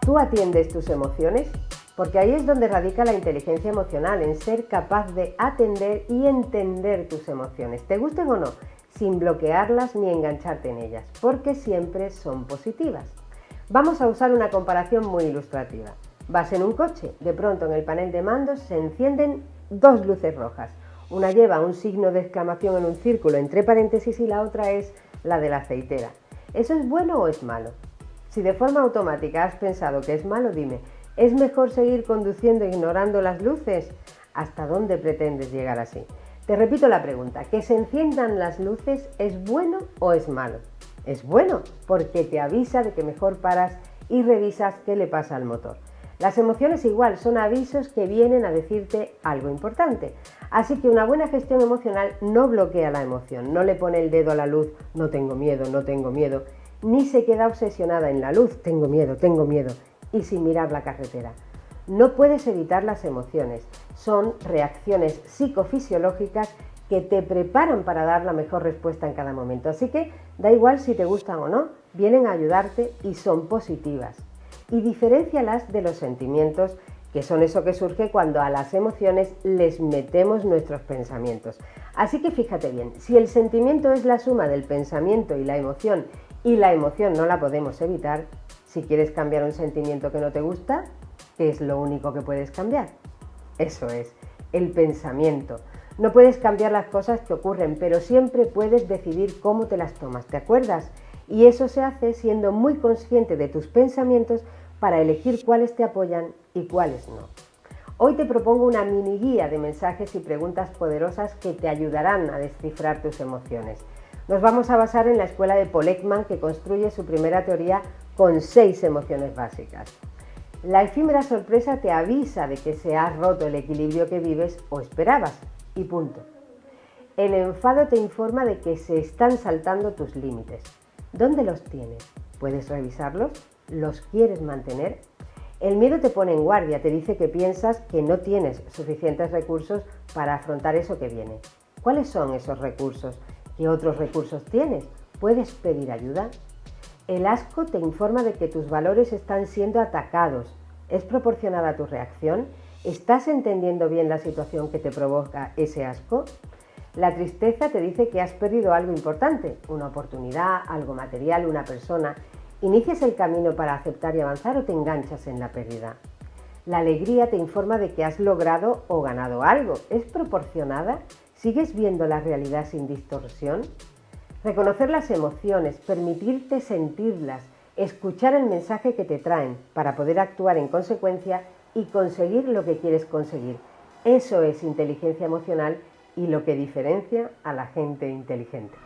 ¿Tú atiendes tus emociones? Porque ahí es donde radica la inteligencia emocional, en ser capaz de atender y entender tus emociones, te gusten o no, sin bloquearlas ni engancharte en ellas, porque siempre son positivas. Vamos a usar una comparación muy ilustrativa. Vas en un coche, de pronto en el panel de mandos se encienden dos luces rojas. Una lleva un signo de exclamación en un círculo entre paréntesis y la otra es la de la aceitera. ¿Eso es bueno o es malo? Si de forma automática has pensado que es malo, dime, ¿Es mejor seguir conduciendo ignorando las luces? ¿Hasta dónde pretendes llegar así? Te repito la pregunta, ¿que se enciendan las luces es bueno o es malo? Es bueno porque te avisa de que mejor paras y revisas qué le pasa al motor. Las emociones igual son avisos que vienen a decirte algo importante. Así que una buena gestión emocional no bloquea la emoción, no le pone el dedo a la luz, no tengo miedo, no tengo miedo, ni se queda obsesionada en la luz, tengo miedo, tengo miedo y sin mirar la carretera. No puedes evitar las emociones, son reacciones psicofisiológicas que te preparan para dar la mejor respuesta en cada momento. Así que da igual si te gustan o no, vienen a ayudarte y son positivas. Y diferencialas de los sentimientos, que son eso que surge cuando a las emociones les metemos nuestros pensamientos. Así que fíjate bien, si el sentimiento es la suma del pensamiento y la emoción y la emoción no la podemos evitar, si quieres cambiar un sentimiento que no te gusta, ¿qué es lo único que puedes cambiar? Eso es, el pensamiento. No puedes cambiar las cosas que ocurren, pero siempre puedes decidir cómo te las tomas, ¿te acuerdas? Y eso se hace siendo muy consciente de tus pensamientos para elegir cuáles te apoyan y cuáles no. Hoy te propongo una mini guía de mensajes y preguntas poderosas que te ayudarán a descifrar tus emociones. Nos vamos a basar en la escuela de Paul que construye su primera teoría con seis emociones básicas. La efímera sorpresa te avisa de que se ha roto el equilibrio que vives o esperabas y punto. El enfado te informa de que se están saltando tus límites. ¿Dónde los tienes? ¿Puedes revisarlos? ¿Los quieres mantener? El miedo te pone en guardia, te dice que piensas que no tienes suficientes recursos para afrontar eso que viene. ¿Cuáles son esos recursos? ¿Qué otros recursos tienes? ¿Puedes pedir ayuda? El asco te informa de que tus valores están siendo atacados. ¿Es proporcionada tu reacción? ¿Estás entendiendo bien la situación que te provoca ese asco? La tristeza te dice que has perdido algo importante, una oportunidad, algo material, una persona. ¿Inicias el camino para aceptar y avanzar o te enganchas en la pérdida? La alegría te informa de que has logrado o ganado algo. ¿Es proporcionada? ¿Sigues viendo la realidad sin distorsión? Reconocer las emociones, permitirte sentirlas, escuchar el mensaje que te traen para poder actuar en consecuencia y conseguir lo que quieres conseguir. Eso es inteligencia emocional y lo que diferencia a la gente inteligente.